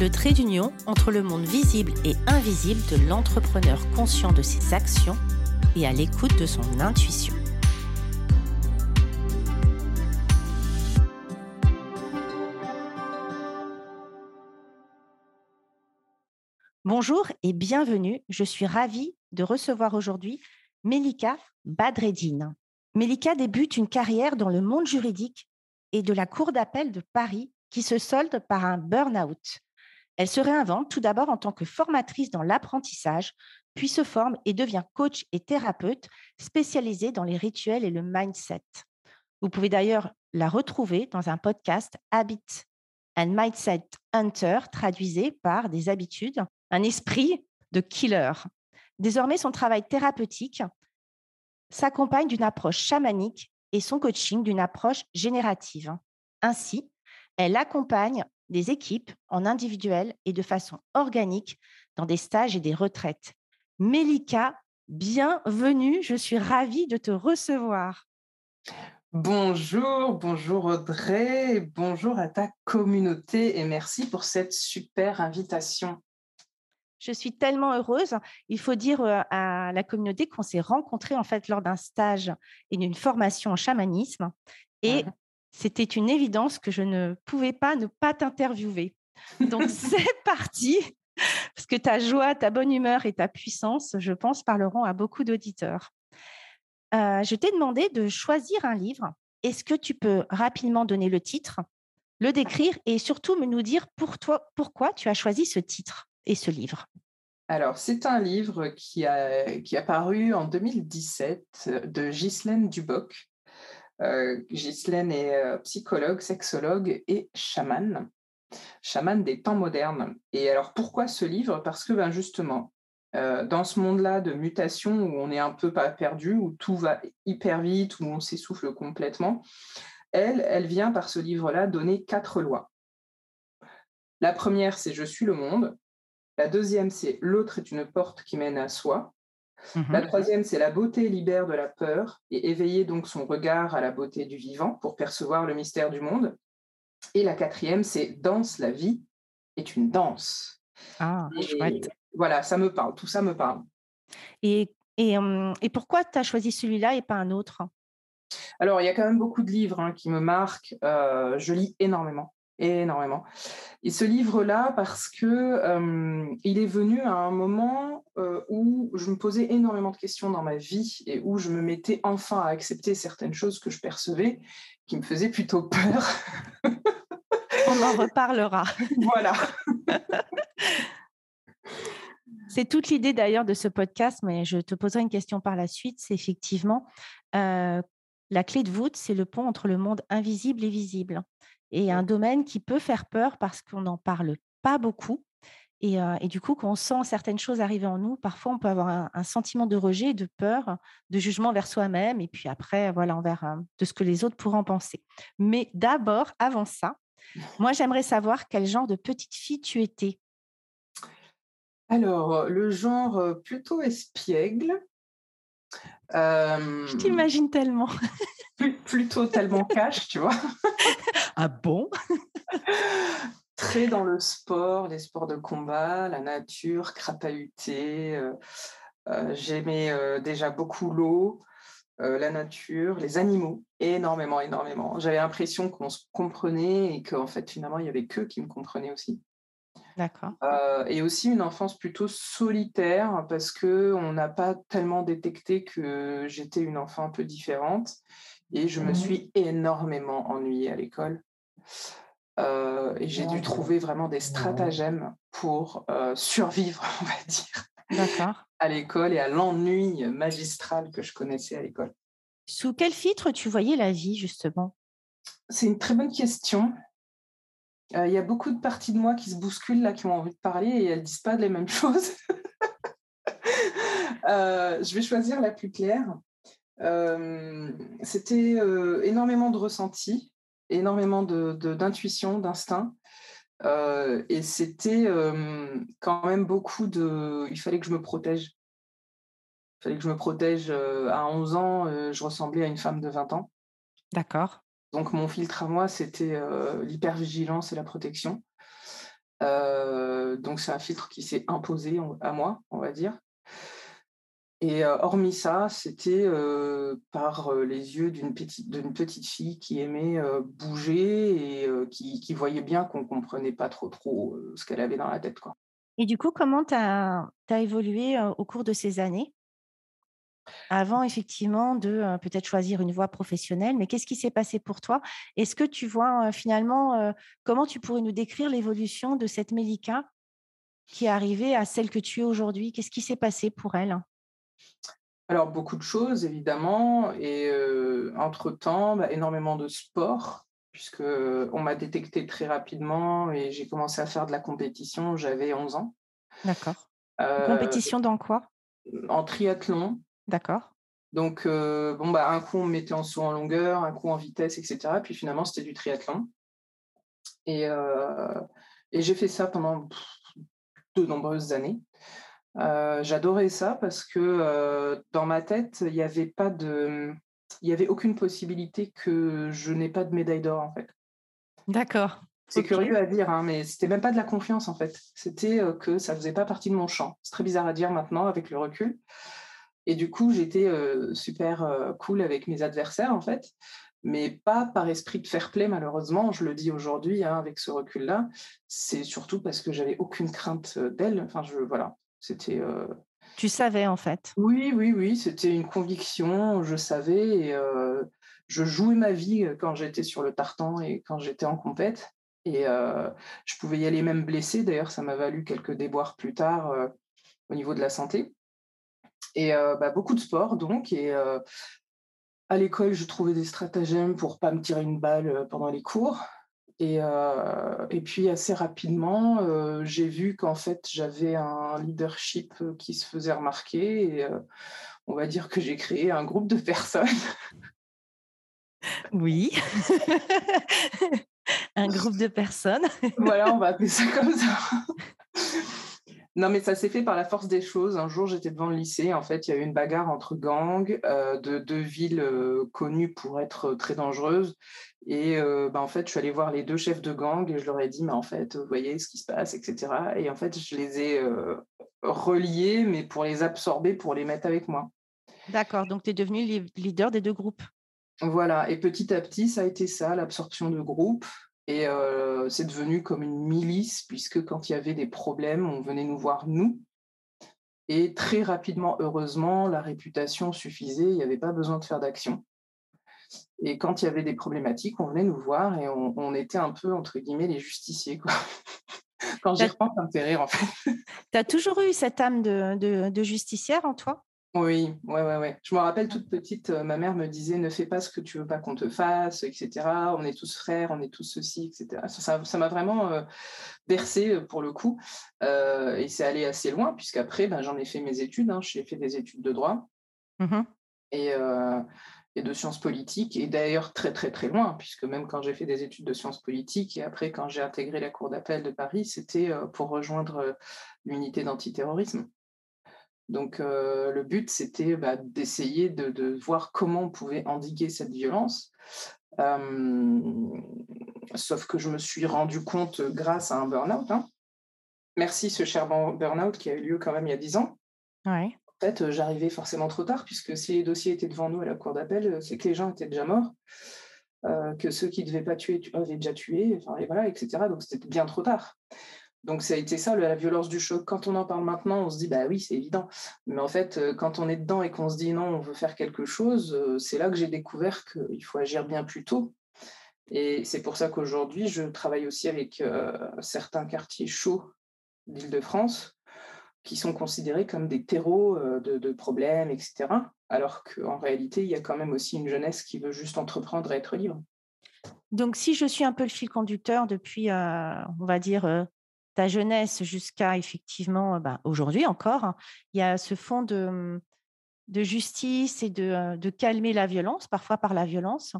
le trait d'union entre le monde visible et invisible de l'entrepreneur conscient de ses actions et à l'écoute de son intuition. Bonjour et bienvenue. Je suis ravie de recevoir aujourd'hui Melika Badreddine. Melika débute une carrière dans le monde juridique et de la Cour d'appel de Paris qui se solde par un burn-out. Elle se réinvente tout d'abord en tant que formatrice dans l'apprentissage, puis se forme et devient coach et thérapeute spécialisée dans les rituels et le mindset. Vous pouvez d'ailleurs la retrouver dans un podcast Habit and Mindset Hunter, traduisé par des habitudes, un esprit de killer. Désormais, son travail thérapeutique s'accompagne d'une approche chamanique et son coaching d'une approche générative. Ainsi, elle accompagne des équipes en individuel et de façon organique dans des stages et des retraites. Mélika, bienvenue, je suis ravie de te recevoir. Bonjour, bonjour Audrey, bonjour à ta communauté et merci pour cette super invitation. Je suis tellement heureuse. Il faut dire euh, à la communauté qu'on s'est rencontrés en fait lors d'un stage et d'une formation en chamanisme. Et c'était une évidence que je ne pouvais pas ne pas t'interviewer. Donc c'est parti, parce que ta joie, ta bonne humeur et ta puissance, je pense, parleront à beaucoup d'auditeurs. Euh, je t'ai demandé de choisir un livre. Est-ce que tu peux rapidement donner le titre, le décrire et surtout me nous dire pour toi, pourquoi tu as choisi ce titre et ce livre? Alors, c'est un livre qui a, qui a paru en 2017 de Ghislaine Duboc, euh, est euh, psychologue, sexologue et chamane, chamane des temps modernes. Et alors pourquoi ce livre? Parce que ben justement, euh, dans ce monde-là de mutation où on est un peu pas perdu, où tout va hyper vite, où on s'essouffle complètement, elle, elle vient par ce livre-là donner quatre lois. La première, c'est je suis le monde. La deuxième, c'est l'autre est une porte qui mène à soi. La mmh troisième, c'est la beauté libère de la peur et éveiller donc son regard à la beauté du vivant pour percevoir le mystère du monde. Et la quatrième, c'est danse, la vie est une danse. Ah, chouette. Voilà, ça me parle, tout ça me parle. Et, et, et pourquoi tu as choisi celui-là et pas un autre? Alors, il y a quand même beaucoup de livres hein, qui me marquent. Euh, je lis énormément énormément. Et ce livre-là, parce que euh, il est venu à un moment euh, où je me posais énormément de questions dans ma vie et où je me mettais enfin à accepter certaines choses que je percevais qui me faisaient plutôt peur. On en reparlera. voilà. C'est toute l'idée d'ailleurs de ce podcast, mais je te poserai une question par la suite. C'est effectivement euh, la clé de voûte, c'est le pont entre le monde invisible et visible et un domaine qui peut faire peur parce qu'on n'en parle pas beaucoup. Et, du coup, quand on sent certaines choses arriver en nous, parfois on peut avoir un, sentiment de rejet, de peur, de jugement vers soi-même, et puis après, voilà, envers de ce que les autres pourront penser. Mais d'abord, avant ça, moi, j'aimerais savoir quel genre de petite fille tu étais. Alors, le genre plutôt espiègle. Je t'imagine tellement. plutôt tellement cash, tu vois. ah bon? Très dans le sport, les sports de combat, la nature, crapahuter. Euh, euh, j'aimais euh, déjà beaucoup l'eau, la nature, les animaux, énormément, énormément. J'avais l'impression qu'on se comprenait et qu'en fait, finalement, il y avait qu'eux qui me comprenaient aussi. D'accord. et aussi une enfance plutôt solitaire parce que on n'a pas tellement détecté que j'étais une enfant un peu différente et je me suis énormément ennuyée à l'école. Euh, et j'ai dû trouver vraiment des stratagèmes pour euh, survivre, on va dire, à l'école et à l'ennui magistral que je connaissais à l'école. Sous quel filtre tu voyais la vie, justement? C'est une très bonne question. Il y a beaucoup de parties de moi qui se bousculent, là, qui ont envie de parler et elles disent pas les mêmes choses. je vais choisir la plus claire. C'était énormément de ressenti, énormément d'intuition, de, d'instinct. et c'était quand même beaucoup de... Il fallait que je me protège. Il fallait que je me protège. à 11 ans, je ressemblais à une femme de 20 ans. D'accord. Donc mon filtre à moi, c'était l'hypervigilance et la protection. donc c'est un filtre qui s'est imposé à moi, on va dire. Et hormis ça, c'était par les yeux d'une petite, fille qui aimait bouger et qui, voyait bien qu'on ne comprenait pas trop trop ce qu'elle avait dans la tête. Et du coup, comment tu as, évolué au cours de ces années? Avant effectivement de peut-être choisir une voie professionnelle, mais qu'est-ce qui s'est passé pour toi? Est-ce que tu vois finalement comment tu pourrais nous décrire l'évolution de cette Mélika qui est arrivée à celle que tu es aujourd'hui? Qu'est-ce qui s'est passé pour elle? Alors, beaucoup de choses, évidemment. Et entre-temps, bah, énormément de sport, puisque on m'a détecté très rapidement et j'ai commencé à faire de la compétition. J'avais 11 ans. D'accord. compétition dans quoi? En triathlon. D'accord. Donc, bon, bah, un coup, on me mettait en saut en longueur, un coup en vitesse, etc. Puis finalement, c'était du triathlon. Et, et j'ai fait ça pendant de nombreuses années. Euh, j'adorais ça parce que euh, dans ma tête, il n'y avait pas de, il y avait aucune possibilité que je n'ai pas de médaille d'or en fait. D'accord. C'est curieux à dire, hein, mais c'était même pas de la confiance en fait. C'était euh, que ça faisait pas partie de mon champ. C'est très bizarre à dire maintenant avec le recul. Et du coup, j'étais super cool avec mes adversaires en fait, mais pas par esprit de fair play malheureusement. Je le dis aujourd'hui hein, avec ce recul-là. C'est surtout parce que j'avais aucune crainte d'elle. Enfin, je voilà, c'était. Tu savais en fait. Oui, oui, oui, c'était une conviction. Je savais et je jouais ma vie quand j'étais sur le tartan et quand j'étais en compète. Et je pouvais y aller même blessé. D'ailleurs, ça m'a valu quelques déboires plus tard au niveau de la santé. Et bah, beaucoup de sport donc. Et à l'école, je trouvais des stratagèmes pour pas me tirer une balle pendant les cours. Et, euh, et, puis assez rapidement, euh, j'ai vu qu'en fait, j'avais un leadership qui se faisait remarquer. Et on va dire que j'ai créé un groupe de personnes. Oui. un groupe de personnes. voilà, on va appeler ça comme ça. Non, mais ça s'est fait par la force des choses. Un jour, j'étais devant le lycée. En fait, il y a eu une bagarre entre gangs de deux villes connues pour être très dangereuses. Et bah, en fait, je suis allée voir les deux chefs de gang et je leur ai dit, mais en fait, vous voyez ce qui se passe, etc. Et en fait, je les ai reliés, mais pour les absorber, pour les mettre avec moi. D'accord, donc tu es devenu leader des deux groupes. Voilà, et petit à petit, ça a été ça, l'absorption de groupes. Et c'est devenu comme une milice, puisque quand il y avait des problèmes, on venait nous voir, nous. Et très rapidement, heureusement, la réputation suffisait, il n'y avait pas besoin de faire d'action. Et quand il y avait des problématiques, on venait nous voir et on, était un peu, entre guillemets, les justiciers. Quoi. quand j'y repense, ça me fait rire, en fait. Tu as toujours eu cette âme de, de, justicière en toi? Oui, ouais, ouais, ouais. Je me rappelle toute petite, euh, ma mère me disait ne fais pas ce que tu veux pas qu'on te fasse, etc. On est tous frères, on est tous ceci, etc. Ça m'a vraiment euh, bercé euh, pour le coup. et c'est allé assez loin, puisqu'après, ben, j'en ai fait mes études. Hein. J'ai fait des études de droit. Mmh et, de sciences politiques, et d'ailleurs très très très loin, puisque même quand j'ai fait des études de sciences politiques, et après quand j'ai intégré la Cour d'appel de Paris, c'était euh, pour rejoindre euh, l'unité d'antiterrorisme. Donc le but, c'était bah, d'essayer de, voir comment on pouvait endiguer cette violence. sauf que je me suis rendu compte grâce à un burn-out. Hein. Merci ce cher burn-out qui a eu lieu quand même il y a dix ans. Ouais en fait, euh, j'arrivais forcément trop tard, puisque si les dossiers étaient devant nous à la cour d'appel, euh, c'est que les gens étaient déjà morts, euh, que ceux qui ne devaient pas tuer avaient déjà tué, enfin, et voilà, etc. Donc c'était bien trop tard. Donc ça a été ça, la violence du choc. Quand on en parle maintenant, on se dit, bah oui, c'est évident. Mais en fait, quand on est dedans et qu'on se dit, non, on veut faire quelque chose, c'est là que j'ai découvert qu'il faut agir bien plus tôt. Et c'est pour ça qu'aujourd'hui, je travaille aussi avec certains quartiers chauds d'Île-de-France qui sont considérés comme des terreaux euh, de, problèmes, etc. Alors qu'en réalité, il y a quand même aussi une jeunesse qui veut juste entreprendre et être libre. Donc, si je suis un peu le fil conducteur depuis, on va dire, ta jeunesse jusqu'à effectivement bah, aujourd'hui encore, il y a ce fond de, mmh, de justice et de, de, calmer la violence, parfois par la violence,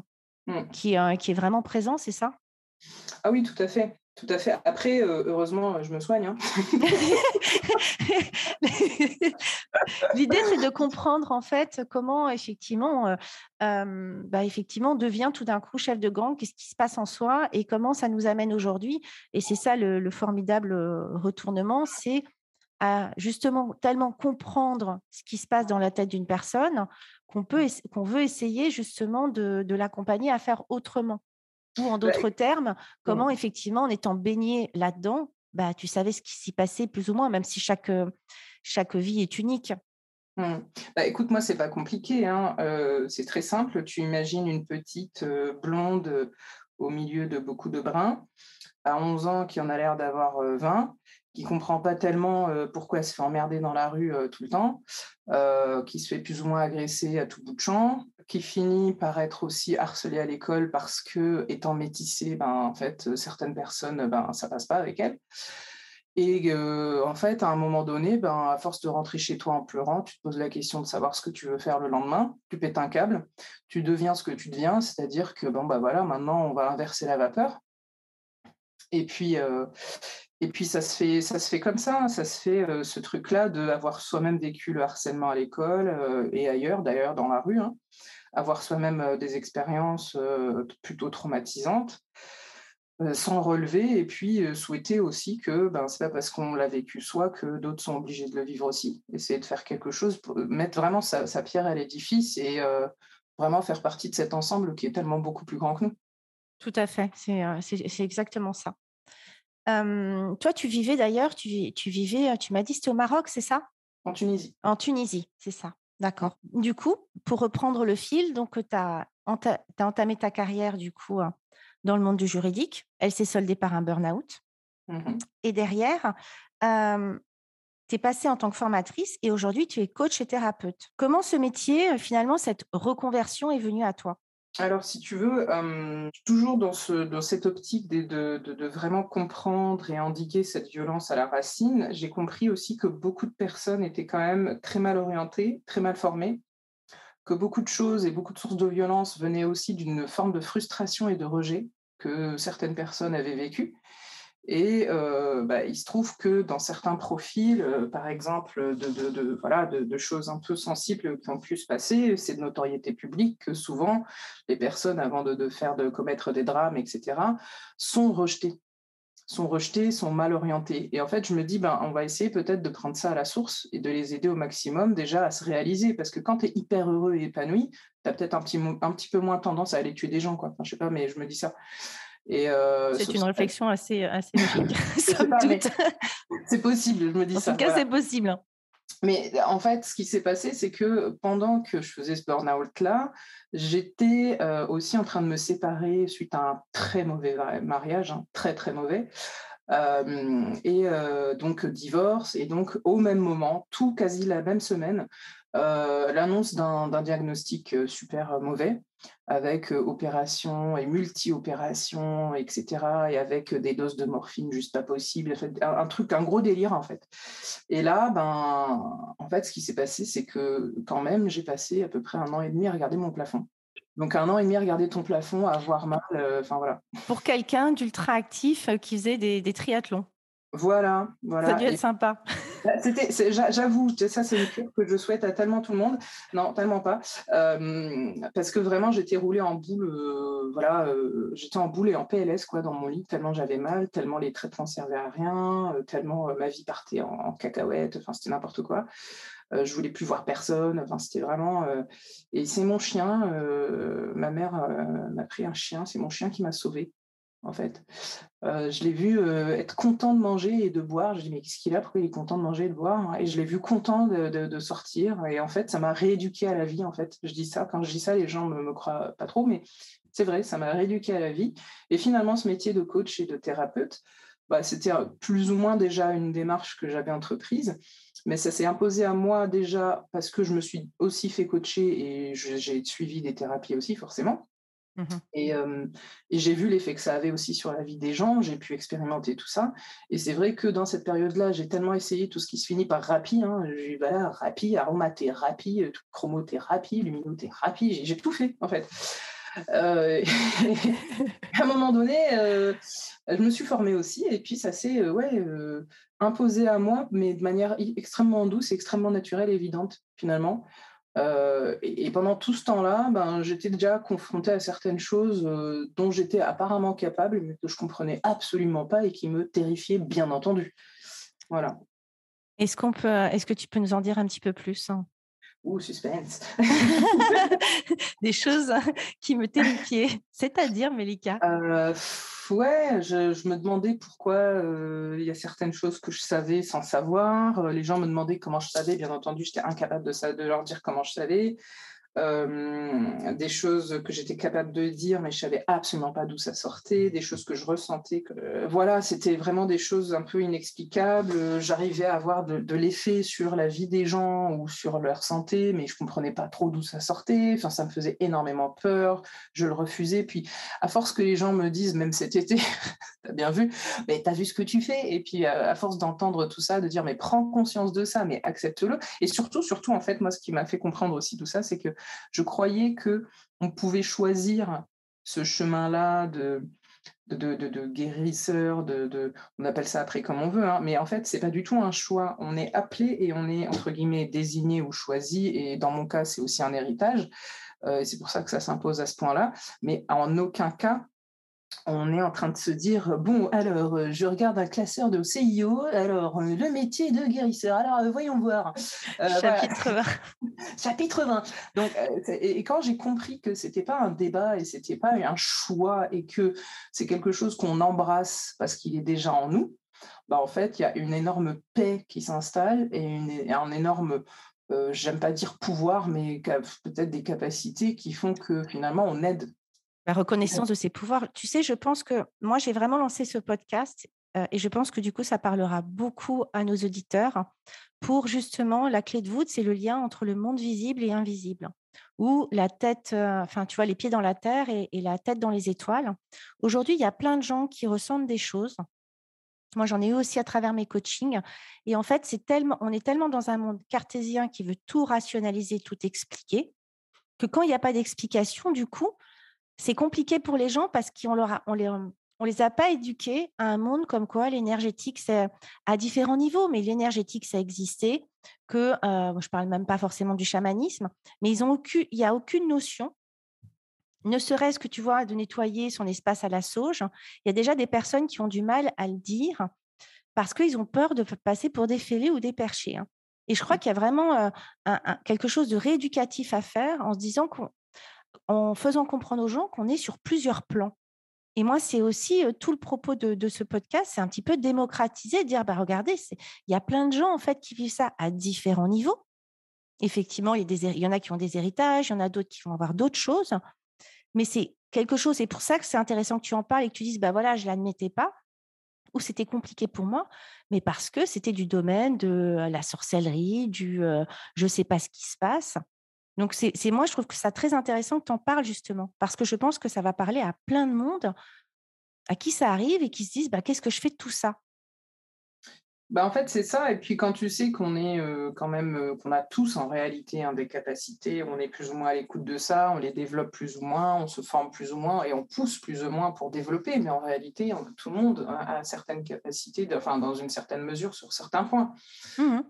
mmh. qui, qui est vraiment présent, c'est ça? Ah oui, tout à fait. Tout à fait. Après, euh, heureusement, je me soigne. Hein. L'idée, c'est de comprendre en fait comment effectivement, euh, euh, bah, effectivement, devient tout d'un coup chef de gang, qu'est-ce qui se passe en soi et comment ça nous amène aujourd'hui. Et c'est ça le, formidable retournement, c'est à justement tellement comprendre ce qui se passe dans la tête d'une personne qu'on peut, qu'on veut essayer justement de l'accompagner à faire autrement. Ou en bah, d'autres termes, comment effectivement, en étant baigné là-dedans, bah, tu savais ce qui s'y passait plus ou moins, même si chaque, chaque vie est unique. Mmh. Bah, écoute, moi, c'est pas compliqué. Hein. c'est très simple. Tu imagines une petite blonde au milieu de beaucoup de bruns, à 11 ans, qui en a l'air d'avoir 20, qui comprend pas tellement pourquoi elle se fait emmerder dans la rue tout le temps, qui se fait plus ou moins agresser à tout bout de champ, qui finit par être aussi harcelée à l'école parce que, étant métissée, ben, en fait, certaines personnes, ben, ça passe pas avec elle. Et en fait, à un moment donné, ben, à force de rentrer chez toi en pleurant, tu te poses la question de savoir ce que tu veux faire le lendemain, tu pètes un câble, tu deviens ce que tu deviens, c'est-à-dire que bon, bah voilà, maintenant on va inverser la vapeur. Et puis, et puis ça se fait, ça se fait comme ça, ça se fait ce truc-là d'avoir soi-même vécu le harcèlement à l'école et ailleurs, d'ailleurs dans la rue. Hein avoir soi-même des expériences plutôt traumatisantes, sans relever, et puis souhaiter aussi que ben, c'est pas parce qu'on l'a vécu soi que d'autres sont obligés de le vivre aussi. Essayer de faire quelque chose, mettre vraiment sa, pierre à l'édifice et vraiment faire partie de cet ensemble qui est tellement beaucoup plus grand que nous. Tout à fait, c'est exactement ça. Toi, tu vivais d'ailleurs, tu, tu, vivais, tu m'as dit, c'était au Maroc, c'est ça? En Tunisie. En Tunisie, c'est ça. D'accord. Du coup, pour reprendre le fil, donc tu as, entamé ta carrière du coup hein, dans le monde du juridique. Elle s'est soldée par un burn-out. Mmh et derrière, tu es passée en tant que formatrice et aujourd'hui tu es coach et thérapeute. Comment ce métier, finalement, cette reconversion est venue à toi? Alors, si tu veux, toujours dans, cette optique de, vraiment comprendre et endiguer cette violence à la racine, j'ai compris aussi que beaucoup de personnes étaient quand même très mal orientées, très mal formées, que beaucoup de choses et beaucoup de sources de violence venaient aussi d'une forme de frustration et de rejet que certaines personnes avaient vécues. Et bah, il se trouve que dans certains profils, par exemple, de, voilà, de, choses un peu sensibles qui ont pu se passer, c'est de notoriété publique que souvent les personnes, avant de, faire, de commettre des drames, etc., sont rejetées sont rejetées, sont mal orientées. Et en fait, je me dis, ben, on va essayer peut-être de prendre ça à la source et de les aider au maximum déjà à se réaliser. Parce que quand tu es hyper heureux et épanoui, tu as peut-être un petit, un petit peu moins tendance à aller tuer des gens. Quoi. Enfin, je sais pas, mais je me dis ça. Euh, c'est une réflexion assez, assez logique. c'est possible, je me dis en ça. En tout cas, c'est possible. Mais en fait, ce qui s'est passé, c'est que pendant que je faisais ce burn-out-là, j'étais euh, aussi en train de me séparer suite à un très mauvais mariage, hein, très très mauvais. Euh, et donc divorce, et donc au même moment, tout quasi la même semaine, l'annonce d'un diagnostic super mauvais avec opération et multi-opération, etc., et avec des doses de morphine juste pas possible, un, truc, un gros délire en fait. Et là, ben, en fait, ce qui s'est passé, c'est que quand même, j'ai passé à peu près un an et demi à regarder mon plafond. Donc un an et demi à regarder ton plafond, à avoir mal, enfin voilà. Pour quelqu'un d'ultra actif qui faisait des triathlons. Voilà, voilà. Ça a dû être sympa. Bah, c'était, j'avoue, ça c'est une cure que je souhaite à tellement tout le monde. Non, tellement pas, parce que vraiment j'étais roulée en boule, euh, voilà, euh, j'étais en boule et en PLS quoi dans mon lit tellement j'avais mal, tellement les traitements servaient à rien, euh, tellement ma vie partait en, en cacahuète, enfin c'était n'importe quoi. Je voulais plus voir personne, enfin c'était vraiment. et c'est mon chien, ma mère m'a pris un chien, c'est mon chien qui m'a sauvée en fait. Euh, je l'ai vu euh, être content de manger et de boire. Je dis mais qu'est-ce qu'il a? Pourquoi il est content de manger et de boire? Et je l'ai vu content de, sortir. Et en fait, ça m'a rééduqué à la vie. En fait, je dis ça. Quand je dis ça, les gens me, me croient pas trop, mais c'est vrai, ça m'a rééduqué à la vie. Et finalement, ce métier de coach et de thérapeute, bah, c'était plus ou moins déjà une démarche que j'avais entreprise. Mais ça s'est imposé à moi déjà parce que je me suis aussi fait coacher et j'ai suivi des thérapies aussi, forcément. Mmh et, j'ai vu l'effet que ça avait aussi sur la vie des gens, j'ai pu expérimenter tout ça. Et c'est vrai que dans cette période-là, j'ai tellement essayé tout ce qui se finit par rapi, hein, j'ai voilà, rapi, aromathérapie, chromothérapie, luminothérapie, j'ai tout fait en fait. à un moment donné, je me suis formée aussi, et puis ça s'est ouais, imposé à moi, mais de manière extrêmement douce, extrêmement naturelle, évidente finalement. Euh, et, pendant tout ce temps-là, ben, j'étais déjà confrontée à certaines choses euh, dont j'étais apparemment capable, mais que je comprenais absolument pas et qui me terrifiaient, bien entendu. Voilà. Est-ce qu'on peut, est-ce que tu peux nous en dire un petit peu plus hein? Ouh, suspense. Des choses qui me terrifiaient. C'est-à-dire, Mélika euh, Ouais, je, me demandais pourquoi euh, il y a certaines choses que je savais sans savoir. Euh, les gens me demandaient comment je savais. Bien entendu, j'étais incapable de, de leur dire comment je savais. Euh, des choses que j'étais capable de dire, mais je savais absolument pas d'où ça sortait, des choses que je ressentais. Que, voilà, c'était vraiment des choses un peu inexplicables. J'arrivais à avoir de, l'effet sur la vie des gens ou sur leur santé, mais je comprenais pas trop d'où ça sortait. Enfin, ça me faisait énormément peur. Je le refusais. Puis, à force que les gens me disent, même cet été, t'as bien vu, mais t'as vu ce que tu fais. Et puis, à, force d'entendre tout ça, de dire, mais prends conscience de ça, mais accepte-le. Et surtout, surtout, en fait, moi, ce qui m'a fait comprendre aussi tout ça, c'est que je croyais que on pouvait choisir ce chemin-là de, de, guérisseur, de, on appelle ça après comme on veut, hein, mais en fait, c'est pas du tout un choix. On est appelé et on est, entre guillemets, désigné ou choisi, et dans mon cas, c'est aussi un héritage. Euh, c'est pour ça que ça s'impose à ce point-là. Mais en aucun cas, on est en train de se dire bon alors euh, je regarde un classeur de CIO alors euh, le métier de guérisseur. Alors euh, voyons voir. Chapitre 20 chapitre 20 donc et quand j'ai compris que c'était pas un débat et c'était pas un choix et que c'est quelque chose qu'on embrasse parce qu'il est déjà en nous bah en fait il y a une énorme paix qui s'installe et, un énorme j'aime pas dire pouvoir mais peut-être des capacités qui font que finalement on aide la reconnaissance de ses pouvoirs. Tu sais, je pense que moi, j'ai vraiment lancé ce podcast et je pense que du coup, ça parlera beaucoup à nos auditeurs pour justement la clé de voûte, c'est le lien entre le monde visible et invisible, ou la tête, enfin, tu vois, les pieds dans la terre et, la tête dans les étoiles. Aujourd'hui, il y a plein de gens qui ressentent des choses. Moi, j'en ai eu aussi à travers mes coachings. Et en fait, c'est tellement, on est tellement dans un monde cartésien qui veut tout rationaliser, tout expliquer, que quand il n'y a pas d'explication, du coup, c'est compliqué pour les gens parce qu'on leur on les, on les a pas éduqués à un monde comme quoi l'énergétique, c'est à différents niveaux, mais l'énergétique, ça existait, que euh, je parle même pas forcément du chamanisme, mais ils ont aucune, il n'y a aucune notion, ne serait-ce que tu vois, de nettoyer son espace à la sauge. Il y a déjà des personnes qui ont du mal à le dire parce qu'ils ont peur de passer pour des fêlés ou des perchés. Hein. Et je crois mmh. qu'il y a vraiment euh, quelque chose de rééducatif à faire en se disant qu'on en faisant comprendre aux gens qu'on est sur plusieurs plans. Et moi, c'est aussi tout le propos de, ce podcast, c'est un petit peu démocratiser, dire, bah, regardez, il y a plein de gens en fait qui vivent ça à différents niveaux. Effectivement, il y, en a qui ont des héritages, il y en a d'autres qui vont avoir d'autres choses, mais c'est quelque chose, c'est pour ça que c'est intéressant que tu en parles et que tu dises, bah voilà, je l'admettais pas, ou c'était compliqué pour moi, mais parce que c'était du domaine de la sorcellerie, du je ne sais pas ce qui se passe. Donc, c'est moi, je trouve que c'est très intéressant que tu en parles justement, parce que je pense que ça va parler à plein de monde à qui ça arrive et qui se disent bah, qu'est-ce que je fais de tout ça? Bah en fait, c'est ça. Et puis quand tu sais qu'on est quand même, qu'on a tous en réalité hein, des capacités, on est plus ou moins à l'écoute de ça, on les développe plus ou moins, on se forme plus ou moins et on pousse plus ou moins pour développer. Mais en réalité, tout le monde a, certaines capacités, enfin dans une certaine mesure sur certains points. Mmh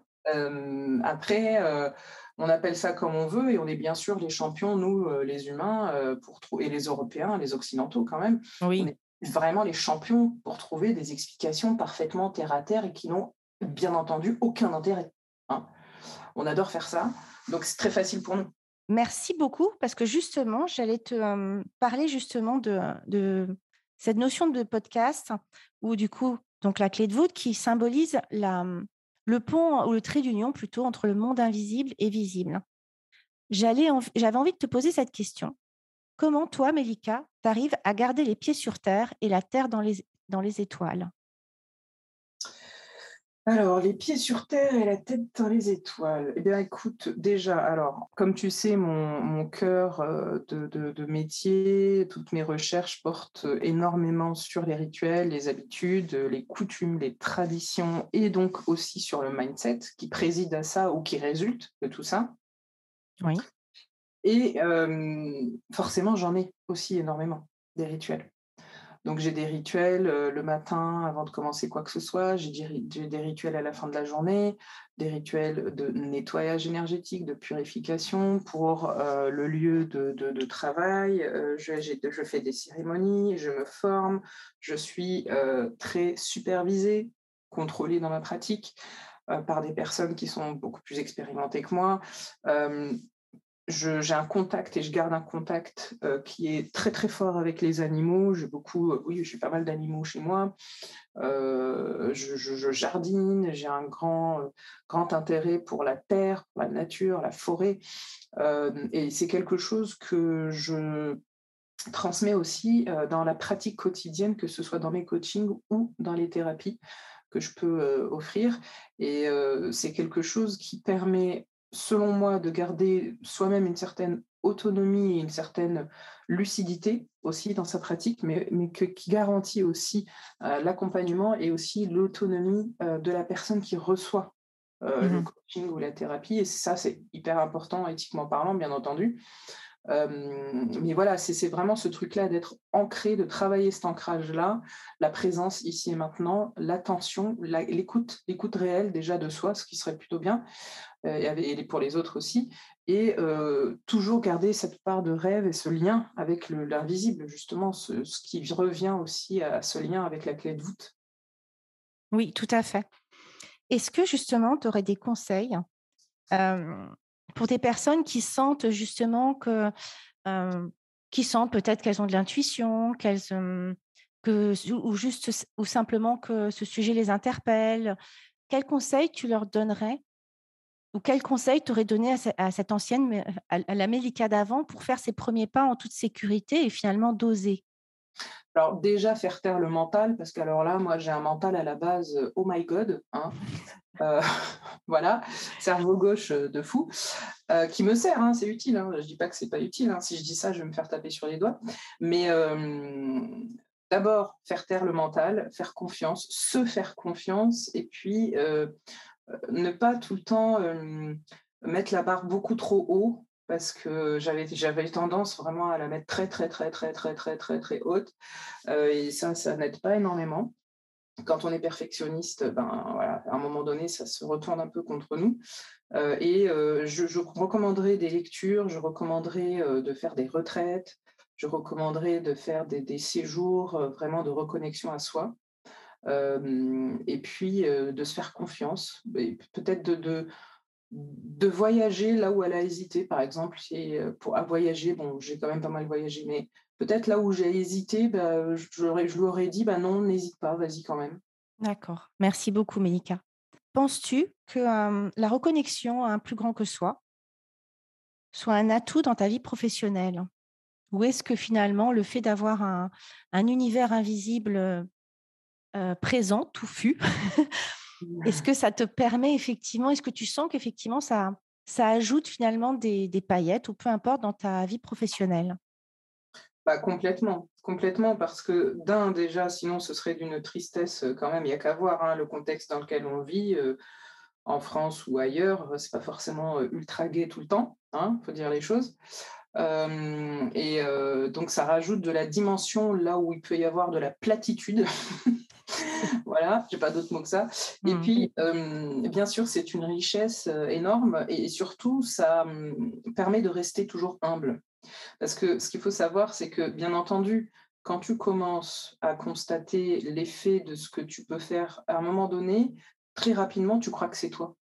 après, on appelle ça comme on veut et on est bien sûr les champions, nous, euh, les humains, euh, pour et les Européens, les Occidentaux quand même. Oui. On est vraiment les champions pour trouver des explications parfaitement terre à terre et qui n'ont bien entendu aucun intérêt. Hein. On adore faire ça, donc c'est très facile pour nous. Merci beaucoup parce que justement, j'allais te euh, parler justement de, de, cette notion de podcast ou du coup, donc la clé de voûte qui symbolise la, le pont ou le trait d'union plutôt entre le monde invisible et visible. J'avais envie de te poser cette question. Comment toi, Mélika, t'arrives à garder les pieds sur terre et la terre dans les étoiles? Alors, les pieds sur terre et la tête dans les étoiles. Eh bien, écoute, déjà, alors, comme tu sais, mon, cœur euh, de, métier, toutes mes recherches portent énormément sur les rituels, les habitudes, les coutumes, les traditions et donc aussi sur le mindset qui préside à ça ou qui résulte de tout ça. Oui. Et euh, forcément, j'en ai aussi énormément des rituels. Donc j'ai des rituels euh, le matin avant de commencer quoi que ce soit, j'ai des rituels à la fin de la journée, des rituels de nettoyage énergétique, de purification pour euh, le lieu de, travail. Euh, je, fais des cérémonies, je me forme, je suis très supervisée, contrôlée dans ma pratique par des personnes qui sont beaucoup plus expérimentées que moi j'ai un contact et je garde un contact euh, qui est très très fort avec les animaux. J'ai beaucoup, euh, oui, j'ai pas mal d'animaux chez moi. Euh, je, jardine, j'ai un grand, grand intérêt pour la terre, pour la nature, la forêt. et c'est quelque chose que je transmets aussi dans la pratique quotidienne, que ce soit dans mes coachings ou dans les thérapies que je peux offrir. Et c'est quelque chose qui permet selon moi, de garder soi-même une certaine autonomie et une certaine lucidité aussi dans sa pratique, mais, mais que, qui garantit aussi euh, l'accompagnement et aussi l'autonomie euh, de la personne qui reçoit euh, le mmh coaching ou la thérapie. Et ça, c'est hyper important, éthiquement parlant, bien entendu. Mais voilà, c'est vraiment ce truc-là d'être ancré, de travailler cet ancrage-là, la présence ici et maintenant, l'attention, l'écoute, l'écoute réelle déjà de soi, ce qui serait plutôt bien, euh, et pour les autres aussi, et euh, toujours garder cette part de rêve et ce lien avec l'invisible, justement, ce, qui revient aussi à ce lien avec la clé de voûte. Oui, tout à fait. Est-ce que justement, tu aurais des conseils pour des personnes qui sentent justement que, qui sentent peut-être qu'elles ont de l'intuition, qu'elles, que, ou simplement que ce sujet les interpelle, quels conseils tu leur donnerais? Ou quel conseil tu aurais donné à, cette ancienne, à, la Mélika d'avant, pour faire ses premiers pas en toute sécurité et finalement d'oser? Alors déjà faire taire le mental, parce que alors là, moi j'ai un mental à la base, euh, oh my god, hein. euh, voilà, cerveau gauche euh, de fou, qui me sert, hein, c'est utile. Hein. je ne dis pas que c'est pas utile. Si je dis ça, je vais me faire taper sur les doigts. Mais d'abord faire taire le mental, faire confiance, se faire confiance, et puis ne pas tout le temps mettre la barre beaucoup trop haut parce que j'avais j'avais tendance vraiment à la mettre très très très très très très très très haute. Euh, et ça ça n'aide pas énormément. Quand on est perfectionniste ben voilà à un moment donné ça se retourne un peu contre nous. Euh, et je, recommanderais des lectures je recommanderais de faire des retraites je recommanderais de faire des, des séjours vraiment de reconnexion à soi. Et puis de se faire confiance, peut-être de, voyager là où elle a hésité, par exemple, pour à voyager, j'ai quand même pas mal voyagé, mais peut-être là où j'ai hésité, bah, je, je lui aurais dit, bah non, n'hésite pas, vas-y quand même. D'accord. Merci beaucoup, Mélika. Penses-tu que la reconnexion à un plus grand que soi soit un atout dans ta vie professionnelle? Ou est-ce que finalement, le fait d'avoir un, un, univers invisible euh, présent, touffu. est-ce que ça te permet effectivement, est-ce que tu sens qu'effectivement ça, ajoute finalement des, paillettes ou peu importe dans ta vie professionnelle? Bah, Complètement, complètement, parce que d'un déjà, sinon ce serait d'une tristesse quand même, il n'y a qu'à voir hein, le contexte dans lequel on vit. En France ou ailleurs, c'est pas forcément ultra gai tout le temps, hein, faut dire les choses. et donc ça rajoute de la dimension là où il peut y avoir de la platitude. voilà, j'ai pas d'autre mot que ça. Et mmh. puis, bien sûr, c'est une richesse énorme et, surtout, ça permet de rester toujours humble. Parce que ce qu'il faut savoir, c'est que, bien entendu, quand tu commences à constater l'effet de ce que tu peux faire à un moment donné, très rapidement, tu crois que c'est toi.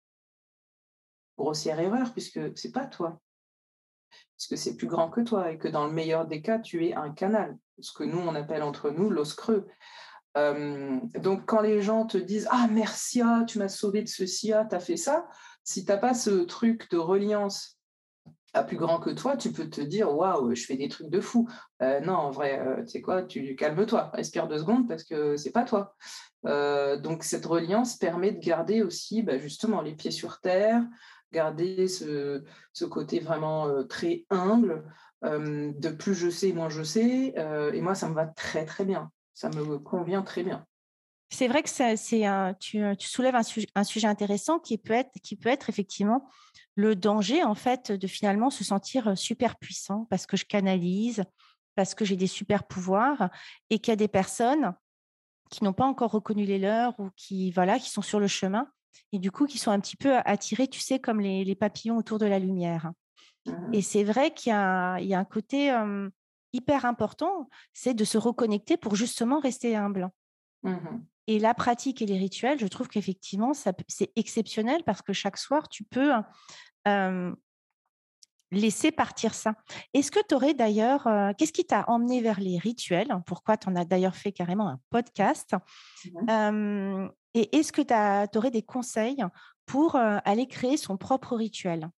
Grossière erreur, puisque c'est pas toi. Parce que c'est plus grand que toi et que dans le meilleur des cas, tu es un canal. Ce que nous, on appelle entre nous l'os creux. Euh, donc, quand les gens te disent Ah, merci, ah, tu m'as sauvé de ceci, ah, tu as fait ça, si tu n'as pas ce truc de reliance à plus grand que toi, tu peux te dire waouh, je fais des trucs de fou. Euh, non, en vrai, euh, tu sais quoi, tu calmes-toi, respire deux secondes parce que c'est pas toi. Donc cette reliance permet de garder aussi bah, justement les pieds sur terre, garder ce, côté vraiment très humble. de plus je sais, moins je sais. et moi, ça me va très très bien. Ça me convient très bien. C'est vrai que c'est un, tu, soulèves un, un, sujet intéressant qui peut être, qui peut être effectivement le danger en fait de finalement se sentir super puissant parce que je canalise, parce que j'ai des super pouvoirs et qu'il y a des personnes qui n'ont pas encore reconnu les leurs ou qui voilà qui sont sur le chemin et du coup qui sont un petit peu attirés, tu sais, comme les, papillons autour de la lumière. Mmh et c'est vrai qu'il y, a un côté hyper important, c'est de se reconnecter pour justement rester humble. Mmh et la pratique et les rituels, je trouve qu'effectivement, c'est exceptionnel parce que chaque soir, tu peux laisser partir ça. Est-ce que tu aurais d'ailleurs, qu'est-ce qui t'a emmené vers les rituels? Pourquoi tu en as d'ailleurs fait carrément un podcast? Mmh Et est-ce que tu aurais des conseils pour aller créer son propre rituel?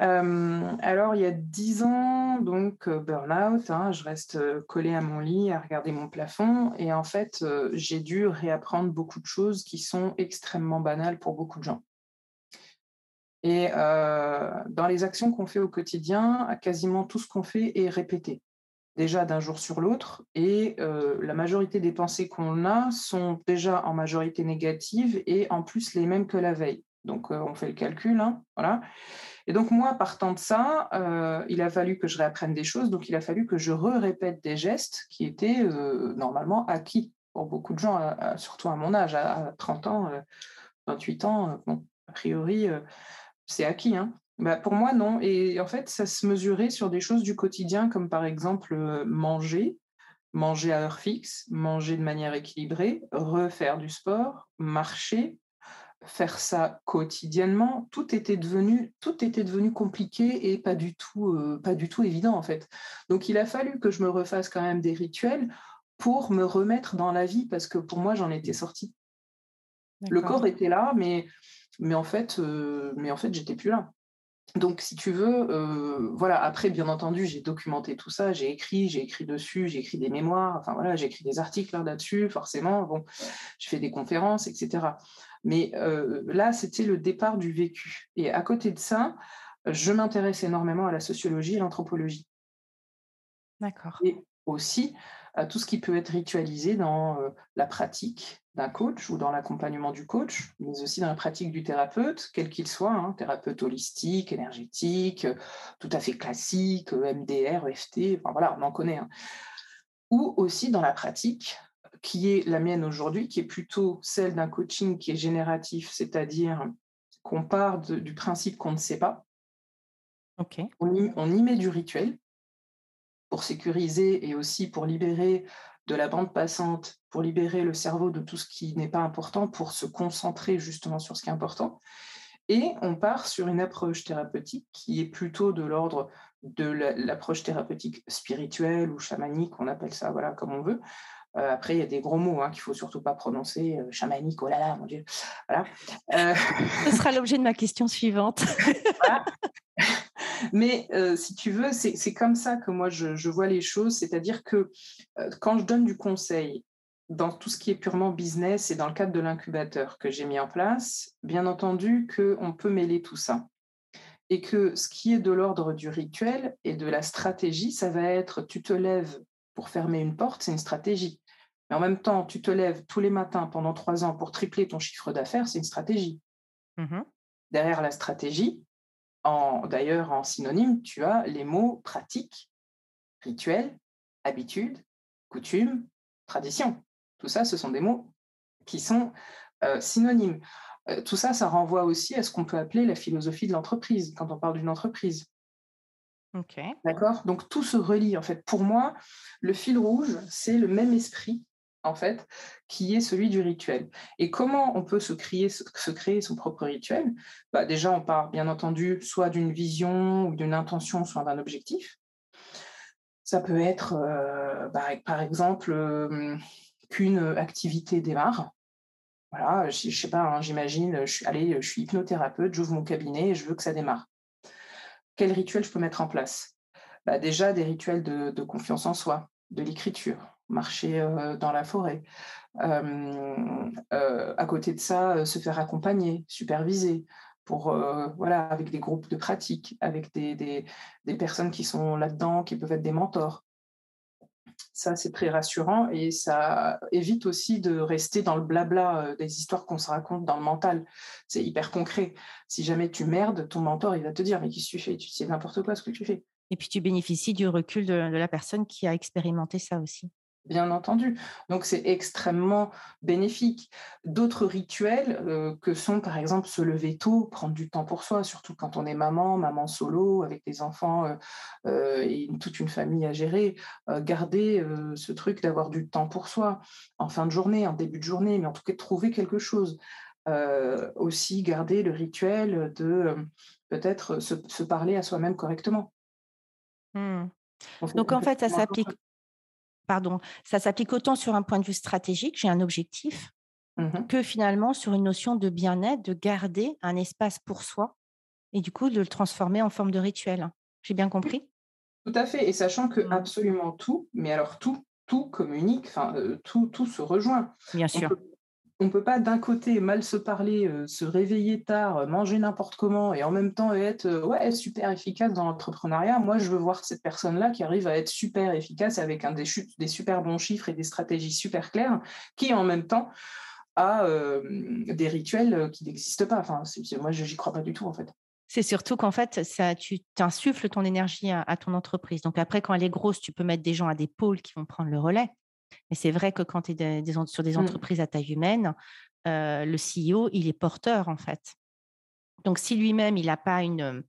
Alors, il y a dix ans, donc burn-out, hein, je reste collée à mon lit à regarder mon plafond et en fait, j'ai dû réapprendre beaucoup de choses qui sont extrêmement banales pour beaucoup de gens. Et dans les actions qu'on fait au quotidien, quasiment tout ce qu'on fait est répété, déjà d'un jour sur l'autre, et la majorité des pensées qu'on a sont déjà en majorité négatives et en plus les mêmes que la veille. Donc, on fait le calcul, hein, voilà. Et donc, moi, partant de ça, euh, il a fallu que je réapprenne des choses. Donc, il a fallu que je re-répète des gestes qui étaient euh, normalement acquis pour beaucoup de gens, surtout à mon âge, à, 30 ans, 28 euh, ans. a priori, c'est acquis. Hein. Bah, pour moi, non. Et en fait, ça se mesurait sur des choses du quotidien, comme par exemple manger, manger à heure fixe, manger de manière équilibrée, refaire du sport, marcher, faire ça quotidiennement, tout était devenu, tout était devenu compliqué et pas du tout, euh, pas du tout évident en fait. Donc il a fallu que je me refasse quand même des rituels pour me remettre dans la vie parce que pour moi j'en étais sortie. Le corps était là, mais, mais en fait, euh, mais en fait j'étais plus là. Donc, si tu veux, euh, voilà. Après, bien entendu, j'ai documenté tout ça, j'ai écrit, j'ai écrit dessus, j'ai écrit des mémoires. Enfin voilà, j'ai écrit des articles là-dessus, forcément. Bon, je fais des conférences, etc. Mais euh, là, c'était le départ du vécu. Et à côté de ça, je m'intéresse énormément à la sociologie et l'anthropologie. D'accord. Et aussi à tout ce qui peut être ritualisé dans euh, la pratique d'un coach ou dans l'accompagnement du coach, mais aussi dans la pratique du thérapeute, quel qu'il soit, hein, thérapeute holistique, énergétique, tout à fait classique, MDR, EFT, enfin voilà, on en connaît. Hein. Ou aussi dans la pratique qui est la mienne aujourd'hui, qui est plutôt celle d'un coaching qui est génératif, c'est-à-dire qu'on part du principe qu'on ne sait pas. On, y, met du rituel pour sécuriser et aussi pour libérer de la bande passante, pour libérer le cerveau de tout ce qui n'est pas important, pour se concentrer justement sur ce qui est important. Et on part sur une approche thérapeutique qui est plutôt de l'ordre de l'approche thérapeutique spirituelle ou chamanique, on appelle ça voilà comme on veut, euh, après, il y a des gros mots hein, qu'il faut surtout pas prononcer, euh, chamanique, oh là là, mon Dieu. Voilà. Euh, Ce sera l'objet de ma question suivante. Mais si tu veux, c'est comme ça que moi je, vois les choses, c'est-à-dire que quand je donne du conseil dans tout ce qui est purement business et dans le cadre de l'incubateur que j'ai mis en place, bien entendu qu'on peut mêler tout ça. Et que ce qui est de l'ordre du rituel et de la stratégie, ça va être tu te lèves pour fermer une porte, c'est une stratégie. Mais en même temps, tu te lèves tous les matins pendant trois ans pour tripler ton chiffre d'affaires, c'est une stratégie. Mmh Derrière la stratégie, d'ailleurs en synonyme, tu as les mots pratique, rituel, habitude, coutume, tradition. Tout ça, ce sont des mots qui sont euh, synonymes. Euh, tout ça, ça renvoie aussi à ce qu'on peut appeler la philosophie de l'entreprise, quand on parle d'une entreprise. D'accord? Donc tout se relie en fait. Pour moi, le fil rouge, c'est le même esprit en fait, qui est celui du rituel. Et comment on peut se créer, se créer son propre rituel? Bah, Déjà, on part bien entendu soit d'une vision ou d'une intention, soit d'un objectif. Ça peut être, euh, bah, par exemple, euh, qu'une activité démarre. Voilà, je, ne sais pas, hein, j'imagine, je allez, je suis hypnothérapeute, j'ouvre mon cabinet et je veux que ça démarre. Quel rituel je peux mettre en place? Bah, Déjà, des rituels de, confiance en soi, de l'écriture, marcher dans la forêt. à côté de ça, se faire accompagner, superviser, pour, voilà, avec des groupes de pratique, avec des, des personnes qui sont là-dedans, qui peuvent être des mentors. Ça, c'est très rassurant et ça évite aussi de rester dans le blabla euh, des histoires qu'on se raconte dans le mental. C'est hyper concret. Si jamais tu merdes, ton mentor, il va te dire Mais qu'est-ce que tu fais? Tu sais n'importe quoi ce que tu fais. Et puis tu bénéficies du recul de la personne qui a expérimenté ça aussi bien entendu. Donc c'est extrêmement bénéfique. D'autres rituels euh, que sont par exemple se lever tôt, prendre du temps pour soi, surtout quand on est maman, maman solo, avec des enfants euh, euh, et toute une famille à gérer, garder ce truc d'avoir du temps pour soi en fin de journée, en début de journée, mais en tout cas trouver quelque chose. aussi garder le rituel de peut-être se, parler à soi-même correctement. Mmh. Donc en fait, ça s'applique pardon, ça s'applique autant sur un point de vue stratégique, j'ai un objectif, mmh que finalement sur une notion de bien-être, de garder un espace pour soi et du coup de le transformer en forme de rituel. J'ai bien compris? Tout à fait, et sachant que mmh. absolument tout, mais alors tout, tout communique, enfin euh, tout, tout se rejoint. Bien sûr on ne peut pas d'un côté mal se parler, euh, se réveiller tard, euh, manger n'importe comment et en même temps être euh, ouais, super efficace dans l'entrepreneuriat. Moi, je veux voir cette personne-là qui arrive à être super efficace avec un des, des super bons chiffres et des stratégies super claires, qui en même temps a des rituels qui n'existent pas. Moi, je n'y crois pas du tout en fait. C'est surtout qu'en fait, ça, tu insuffles ton énergie à, ton entreprise. Donc après, quand elle est grosse, tu peux mettre des gens à des pôles qui vont prendre le relais. Mais c'est vrai que quand tu es sur des mmh. entreprises à taille humaine, le CEO, il est porteur en fait. Donc si lui-même, il n'a pas une,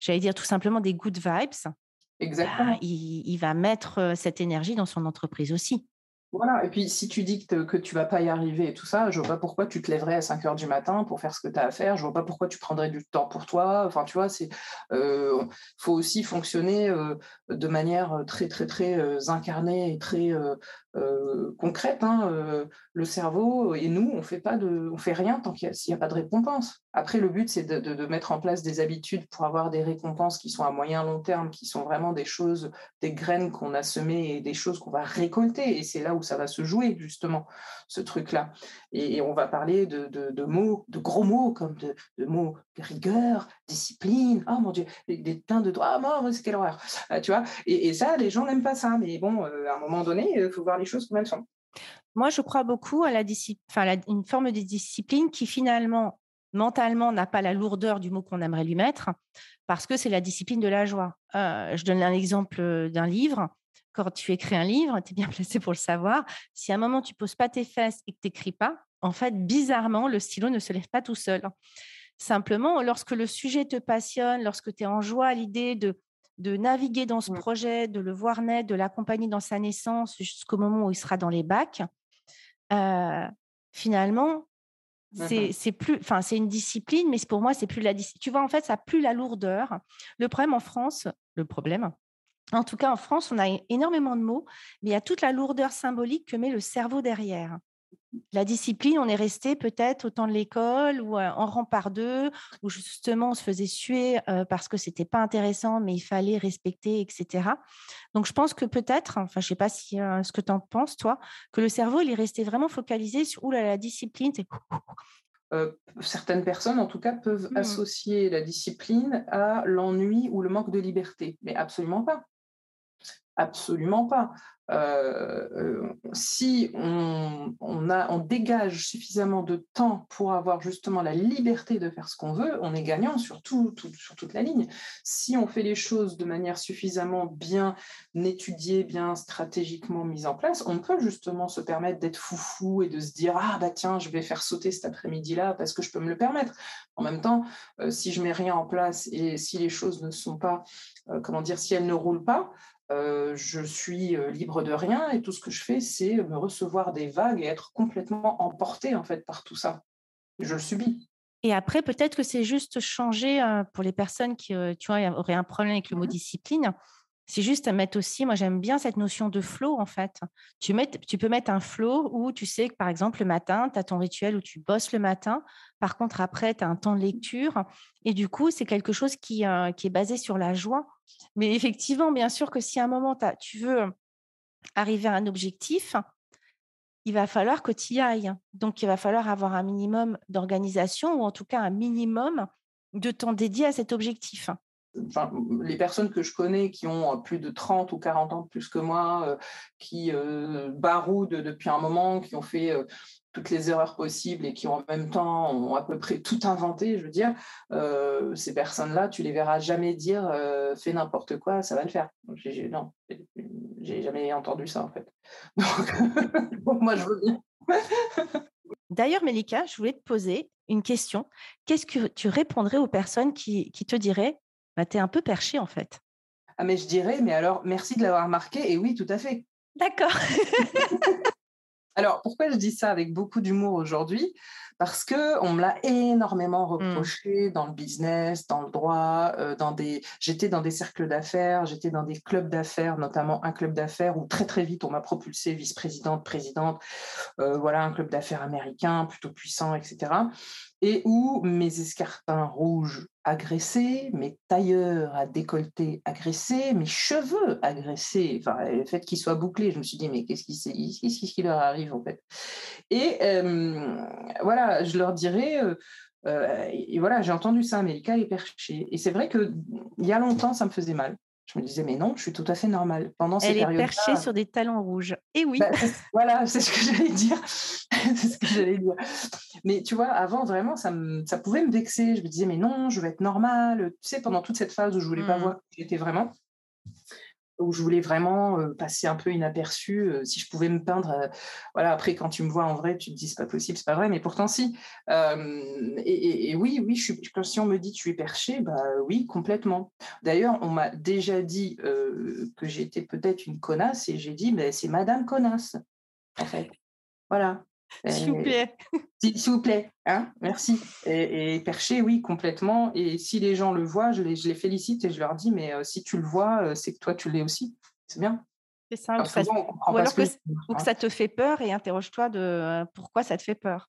j'allais dire tout simplement des good vibes, bah, Exactement. il, va mettre cette énergie dans son entreprise aussi. Voilà, et puis si tu dis que, que tu vas pas y arriver et tout ça, je vois pas pourquoi tu te lèverais à 5 heures du matin pour faire ce que tu as à faire, je vois pas pourquoi tu prendrais du temps pour toi. Enfin, tu vois, c'est euh, faut aussi fonctionner de manière très, très, très incarnée et très concrète. Hein, le cerveau et nous, on fait pas on fait rien tant qu'il n'y a, pas de récompense. Après, le but, c'est de, mettre en place des habitudes pour avoir des récompenses qui sont à moyen long terme, qui sont vraiment des choses, des graines qu'on a semées et des choses qu'on va récolter. Et c'est là où ça va se jouer, justement, ce truc-là. Et, on va parler de, mots, de gros mots, comme de, mots rigueur, discipline. Oh mon Dieu, des, plein de droits. Oh, c'est quelle horreur. Euh, tu vois et, ça, les gens n'aiment pas ça. Mais bon, euh, à un moment donné, il faut voir les choses comme elles sont. Moi, je crois beaucoup à la discipline, une forme de discipline qui finalement mentalement n'a pas la lourdeur du mot qu'on aimerait lui mettre, parce que c'est la discipline de la joie. Euh, je donne un exemple euh, d'un livre. Quand tu écris un livre, tu es bien placé pour le savoir. Si à un moment tu poses pas tes fesses et que tu n'écris pas, en fait, bizarrement, le stylo ne se lève pas tout seul. Simplement, lorsque le sujet te passionne, lorsque tu es en joie à l'idée de, de naviguer dans ce mmh. projet, de le voir naître, de l'accompagner dans sa naissance jusqu'au moment où il sera dans les bacs, euh, finalement, Mmh c'est plus, enfin, c'est une discipline, mais pour moi, c'est plus la discipline. Tu vois, en fait, ça n'a plus la lourdeur. Le problème en France, le problème, en tout cas en France, on a énormément de mots, mais il y a toute la lourdeur symbolique que met le cerveau derrière. La discipline, on est resté peut-être au temps de l'école ou en rang par deux, où justement on se faisait suer parce que c'était pas intéressant, mais il fallait respecter, etc. Donc je pense que peut-être, enfin je sais pas si ce que tu en penses toi, que le cerveau il est resté vraiment focalisé sur la discipline, certaines personnes, en tout cas, peuvent mmh. associer la discipline à l'ennui ou le manque de liberté, mais absolument pas. Absolument pas. Euh, euh, si on, a, on, dégage suffisamment de temps pour avoir justement la liberté de faire ce qu'on veut, on est gagnant sur, sur toute la ligne. Si on fait les choses de manière suffisamment bien étudiée, bien stratégiquement mise en place, on peut justement se permettre d'être foufou et de se dire ah bah tiens je vais faire sauter cet après-midi-là parce que je peux me le permettre. En même temps, euh, si je mets rien en place et si les choses ne sont pas, comment dire, si elles ne roulent pas, euh, je suis euh, libre de rien et tout ce que je fais, c'est me recevoir des vagues et être complètement emporté en fait par tout ça. Je le subis. Et après, peut-être que c'est juste changer euh, pour les personnes qui, tu vois, auraient un problème avec le mot mmh discipline. c'est juste à mettre aussi, moi j'aime bien cette notion de flow en fait. Tu, mets, tu peux mettre un flow où tu sais que par exemple le matin, tu as ton rituel où tu bosses le matin. Par contre, après, tu as un temps de lecture. Et du coup, c'est quelque chose qui, euh, qui est basé sur la joie. Mais effectivement, bien sûr que si à un moment, tu veux arriver à un objectif, il va falloir que tu y ailles. Donc, il va falloir avoir un minimum d'organisation ou en tout cas un minimum de temps dédié à cet objectif les personnes que je connais qui ont plus de 30 ou 40 ans plus que moi, qui euh, baroudent depuis un moment, qui ont fait toutes les erreurs possibles et qui en même temps ont à peu près tout inventé, je veux dire, ces personnes-là, tu les verras jamais dire fais n'importe quoi, ça va le faire. J'ai, non, j'ai jamais entendu ça en fait. Donc, moi, je veux bien. D'ailleurs, Melika, je voulais te poser une question. Qu'est-ce que tu répondrais aux personnes qui, qui te diraient bah, tu es un peu perché en fait. Ah, mais je dirais, mais alors, merci de l'avoir marqué. Et oui, tout à fait. D'accord. alors, pourquoi je dis ça avec beaucoup d'humour aujourd'hui? Parce que on me l'a énormément mmh. reproché dans le business, dans le droit, euh, dans des. J'étais dans des cercles d'affaires, j'étais dans des clubs d'affaires, notamment un club d'affaires où très très vite on m'a propulsé vice-présidente, présidente. Euh, voilà, un club d'affaires américain plutôt puissant, etc et où mes escarpins rouges agressés, mes tailleurs à décolleté agressés, mes cheveux agressés, enfin, le fait qu'ils soient bouclés, je me suis dit, mais qu'est-ce qui, qui leur arrive en fait? Et voilà, je leur dirais, voilà, j'ai entendu ça, América est perché. Et c'est vrai qu'il y a longtemps, ça me faisait mal. Je me disais, mais non, je suis tout à fait normale. Pendant Elle est perchée sur des talons rouges. Et oui. Bah, voilà, c'est ce que j'allais dire. c'est ce que j'allais dire. Mais tu vois, avant, vraiment, ça, ça pouvait me vexer. Je me disais, mais non, je vais être normale. Tu sais, pendant toute cette phase où je voulais pas mmh. voir qui j'étais vraiment, où je voulais vraiment euh, passer un peu inaperçu. Euh, si je pouvais me peindre, euh, voilà. Après, quand tu me vois en vrai, tu te dis c'est pas possible, c'est pas vrai, mais pourtant si. Et, oui, oui, je suis, si on me dit tu es perché, bah oui, complètement. D'ailleurs, on m'a déjà dit que j'étais peut-être une connasse et j'ai dit c'est Madame connasse, en fait. Voilà. S'il vous plaît. S'il vous plaît, hein merci. Et, perché, oui, complètement. Et si les gens le voient, je les, je les félicite et je leur dis, mais euh, si tu le vois, euh, c'est que toi, tu l'es aussi. C'est bien. C'est ça. ou, alors que, ça te fait peur et interroge-toi de euh, pourquoi ça te fait peur.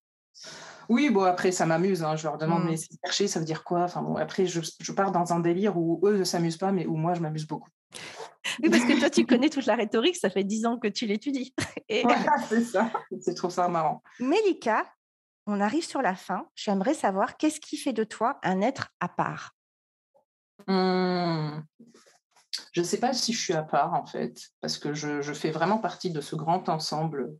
Oui, bon, après, ça m'amuse. Hein. Je leur demande, mmh. mais c'est perché, ça veut dire quoi? Enfin, bon, Après, je, je, pars dans un délire où eux ne s'amusent pas, mais où moi, je m'amuse beaucoup. Oui, parce que toi, tu connais toute la rhétorique, ça fait dix ans que tu l'étudies. Et... c'est ça. Je trouve ça marrant. Mélika, on arrive sur la fin. J'aimerais savoir qu'est-ce qui fait de toi un être à part? Mmh. Je ne sais pas si je suis à part, en fait, parce que je, je fais vraiment partie de ce grand ensemble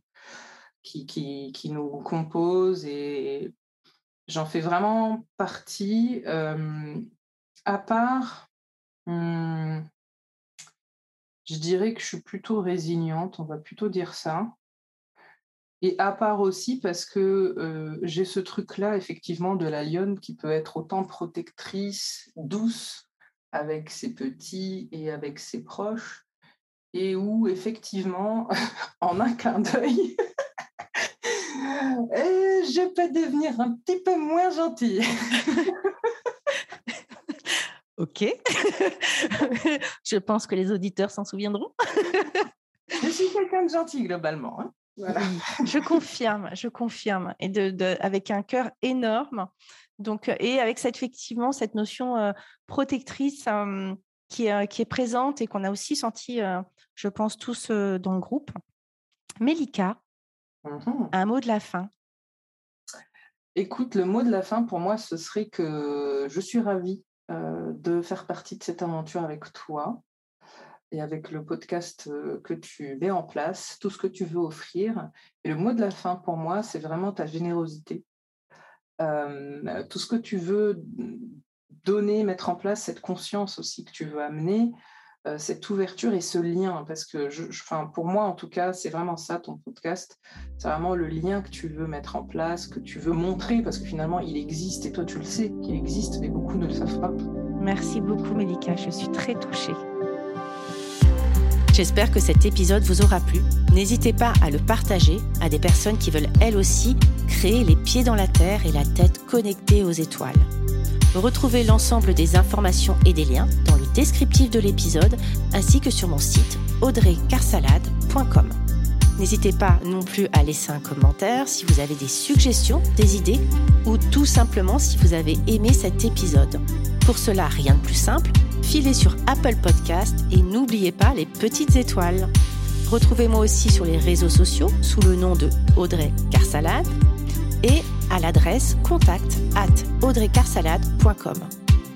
qui, qui, qui nous compose et j'en fais vraiment partie. Euh, à part, mmh, je dirais que je suis plutôt résignante, on va plutôt dire ça. Et à part aussi parce que j'ai ce truc-là, effectivement, de la lionne qui peut être autant protectrice, douce avec ses petits et avec ses proches, et où, effectivement, en un clin d'œil, eh, je peux devenir un petit peu moins gentille. Ok. je pense que les auditeurs s'en souviendront. je suis quelqu'un de gentil globalement. Hein. je confirme, je confirme. Et de, avec un cœur énorme. Donc, et avec cette, effectivement cette notion euh, protectrice qui, est, qui, est, présente et qu'on a aussi senti, euh, je pense, tous euh, dans le groupe. Mélika, mmh un mot de la fin. Écoute, le mot de la fin pour moi, ce serait que je suis ravie euh, de faire partie de cette aventure avec toi et avec le podcast euh, que tu mets en place, tout ce que tu veux offrir. Et le mot de la fin pour moi, c'est vraiment ta générosité. Euh, tout ce que tu veux donner, mettre en place, cette conscience aussi que tu veux amener, euh, cette ouverture et ce lien, parce que je, pour moi en tout cas, c'est vraiment ça ton podcast, c'est vraiment le lien que tu veux mettre en place, que tu veux montrer, parce que finalement il existe et toi tu le sais qu'il existe, mais beaucoup ne le savent pas. Merci beaucoup Mélika, je suis très touchée. J'espère que cet épisode vous aura plu. N'hésitez pas à le partager à des personnes qui veulent elles aussi créer les pieds dans la terre et la tête connectée aux étoiles. Retrouvez l'ensemble des informations et des liens dans le descriptif de l'épisode ainsi que sur mon site audreycarsalade.com. N'hésitez pas non plus à laisser un commentaire si vous avez des suggestions, des idées ou tout simplement si vous avez aimé cet épisode. Pour cela, rien de plus simple, filez sur Apple Podcast et n'oubliez pas les petites étoiles. Retrouvez-moi aussi sur les réseaux sociaux sous le nom de Audrey Carsalade et à l'adresse contact at audreycarsalade.com.